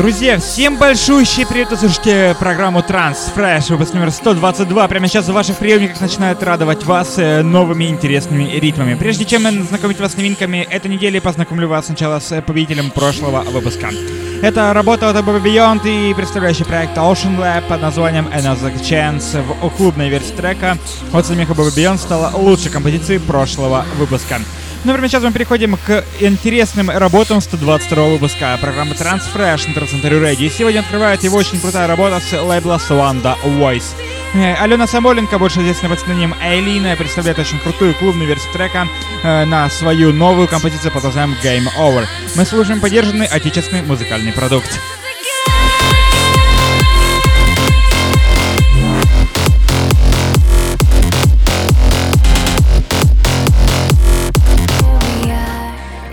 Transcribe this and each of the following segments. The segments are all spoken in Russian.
Друзья, всем большущий привет, вы слушаете программу Transfresh, выпуск номер 122. Прямо сейчас в ваших приемниках начинают радовать вас э, новыми интересными ритмами. Прежде чем знакомить вас с новинками этой недели, познакомлю вас сначала с победителем прошлого выпуска. Это работа от Above Beyond и представляющий проект Ocean Lab под названием Another Chance. В клубной версии трека от самих Above Beyond стала лучшей композицией прошлого выпуска. Ну, прямо сейчас мы переходим к интересным работам 122 выпуска программы Transfresh на Трансцентре Radio. И сегодня открывает его очень крутая работа с лейбла Swanda Voice. Э, Алена Самоленко, больше известная под псевдонимом Эйлина, представляет очень крутую клубную версию трека э, на свою новую композицию под названием Game Over. Мы слушаем поддержанный отечественный музыкальный продукт.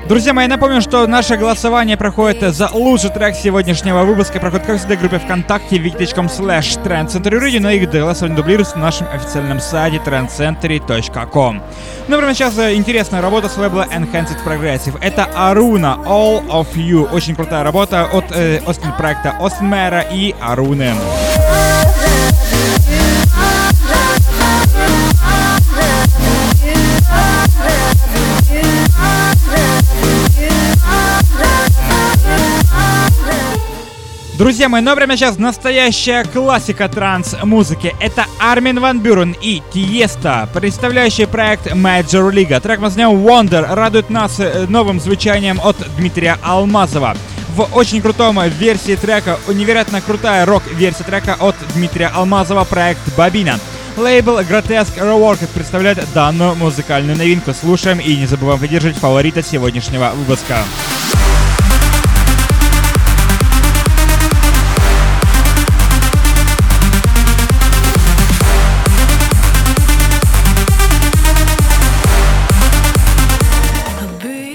Друзья мои, напомню, что наше голосование проходит за лучший трек сегодняшнего выпуска. Проходит, как всегда, в группе ВКонтакте wiki.com slash trendcentury но их голосование дублируется на нашем официальном сайте trendcentury.com. Ну, прямо сейчас э, интересная работа с лейбла Enhanced Progressive. Это Аруна, All of You. Очень крутая работа от э, Остин проекта Остин Мэра и Аруны. Друзья мои, но прямо сейчас настоящая классика транс-музыки. Это Армин Ван Бюрен и Тиеста, представляющий проект Major League. Трек названием Wonder радует нас э, новым звучанием от Дмитрия Алмазова. В очень крутом версии трека, невероятно крутая рок-версия трека от Дмитрия Алмазова, проект Бабина. Лейбл Grotesque Reworked представляет данную музыкальную новинку. Слушаем и не забываем поддерживать фаворита сегодняшнего выпуска.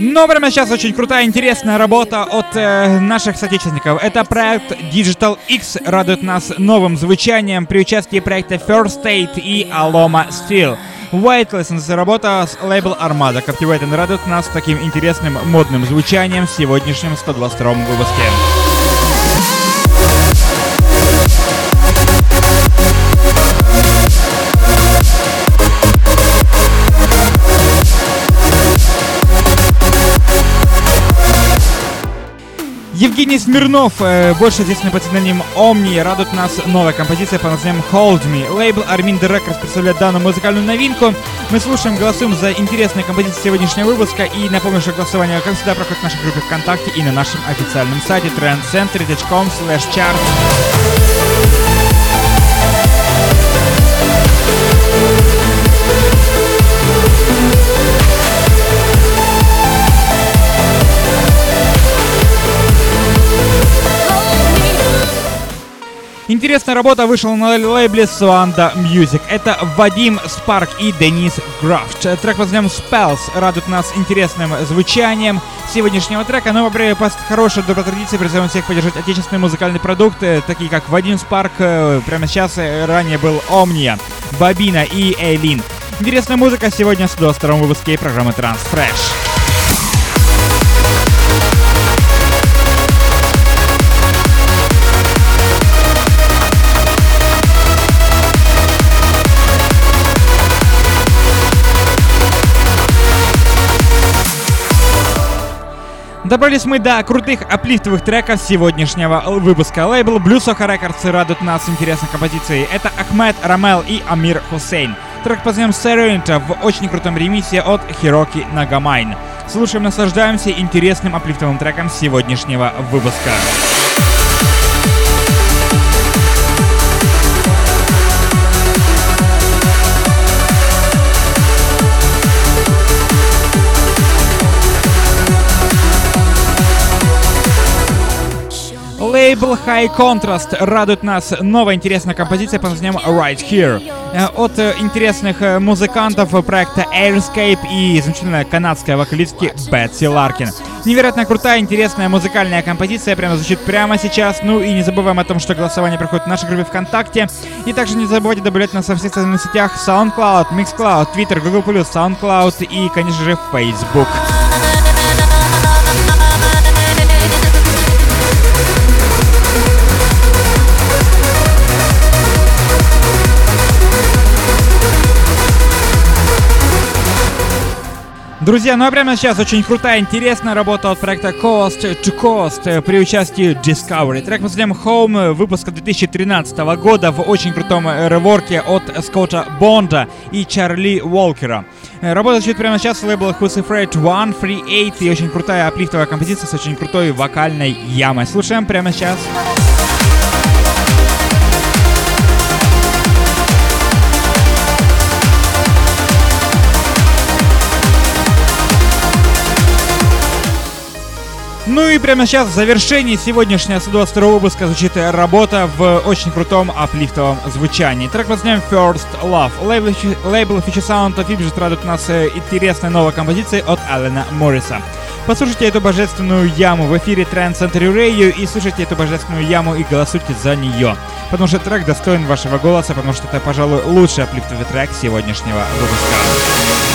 Но прямо сейчас очень крутая, интересная работа от э, наших соотечественников. Это проект Digital X радует нас новым звучанием при участии проекта First State и Aloma Steel. White Lessons работа с лейбл Armada Captivate радует нас таким интересным модным звучанием в сегодняшнем 122 выпуске. Евгений Смирнов, э, больше известный под псевдонимом Omni, радует нас новая композиция по названием Hold Me. Лейбл Armin The Records представляет данную музыкальную новинку. Мы слушаем, голосуем за интересные композиции сегодняшнего выпуска. И напомню, что голосование, как всегда, проходит в нашей группе ВКонтакте и на нашем официальном сайте trendcentry.com slash chart. Интересная работа вышла на лейбле Swanda Music. Это Вадим Спарк и Денис Графт. Трек под названием Spells радует нас интересным звучанием сегодняшнего трека. Но по хорошей доброй традиции призываем всех поддержать отечественные музыкальные продукты, такие как Вадим Спарк, э, прямо сейчас э, ранее был Омния, Бабина и Эйлин. Интересная музыка сегодня в 122 выпуске программы Transfresh. Добрались мы до крутых аплифтовых треков сегодняшнего выпуска. Лейбл Blue Soho Records радует нас интересной композицией. Это Ахмед Рамел и Амир Хусейн. Трек под названием в очень крутом ремисе от Хироки Нагамайн. Слушаем, наслаждаемся интересным аплифтовым треком сегодняшнего выпуска. Лейбл High Contrast радует нас новая интересная композиция под названием Right Here. Э, от э, интересных э, музыкантов проекта Airscape и замечательная канадская вокалистки Бетси Ларкин. Невероятно крутая, интересная музыкальная композиция прямо звучит прямо сейчас. Ну и не забываем о том, что голосование проходит в нашей группе ВКонтакте. И также не забывайте добавлять нас во всех социальных сетях SoundCloud, Mixcloud, Twitter, Google+, SoundCloud и, конечно же, Facebook. Друзья, ну а прямо сейчас очень крутая, интересная работа от проекта Coast to Coast при участии Discovery. Трек мы назовем Home выпуска 2013 года в очень крутом реворке от Скотта Бонда и Чарли Уолкера. Работа звучит прямо сейчас в лейблах Who's Afraid 1, Free 8 и очень крутая аплифтовая композиция с очень крутой вокальной ямой. Слушаем прямо сейчас. Ну и прямо сейчас в завершении сегодняшнего 122 выпуска звучит работа в очень крутом аплифтовом звучании. Трек под названием First Love. Лейбл, лейбл Future Sound of Fibjit радует нас э, интересной новой композицией от Алена Морриса. Послушайте эту божественную яму в эфире Trend Century Radio и слушайте эту божественную яму и голосуйте за нее. Потому что трек достоин вашего голоса, потому что это, пожалуй, лучший аплифтовый трек сегодняшнего выпуска.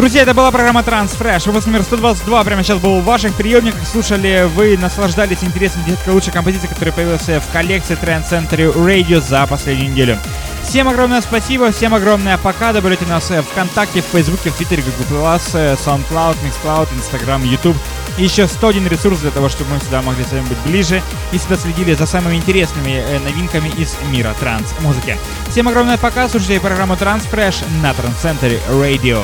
Друзья, это была программа Transfresh. Выпуск номер 122 прямо сейчас был в ваших приемниках. Слушали вы, наслаждались интересной десяткой лучшей композиции, которая появилась в коллекции Trend Center Radio за последнюю неделю. Всем огромное спасибо, всем огромное пока. Добавляйте нас в ВКонтакте, в Фейсбуке, в Твиттере, Google+, SoundCloud, MixCloud, Instagram, YouTube. И еще 101 ресурс для того, чтобы мы всегда могли с вами быть ближе и всегда следили за самыми интересными э, новинками из мира транс-музыки. Всем огромное пока, слушайте программу Transfresh на Center Radio.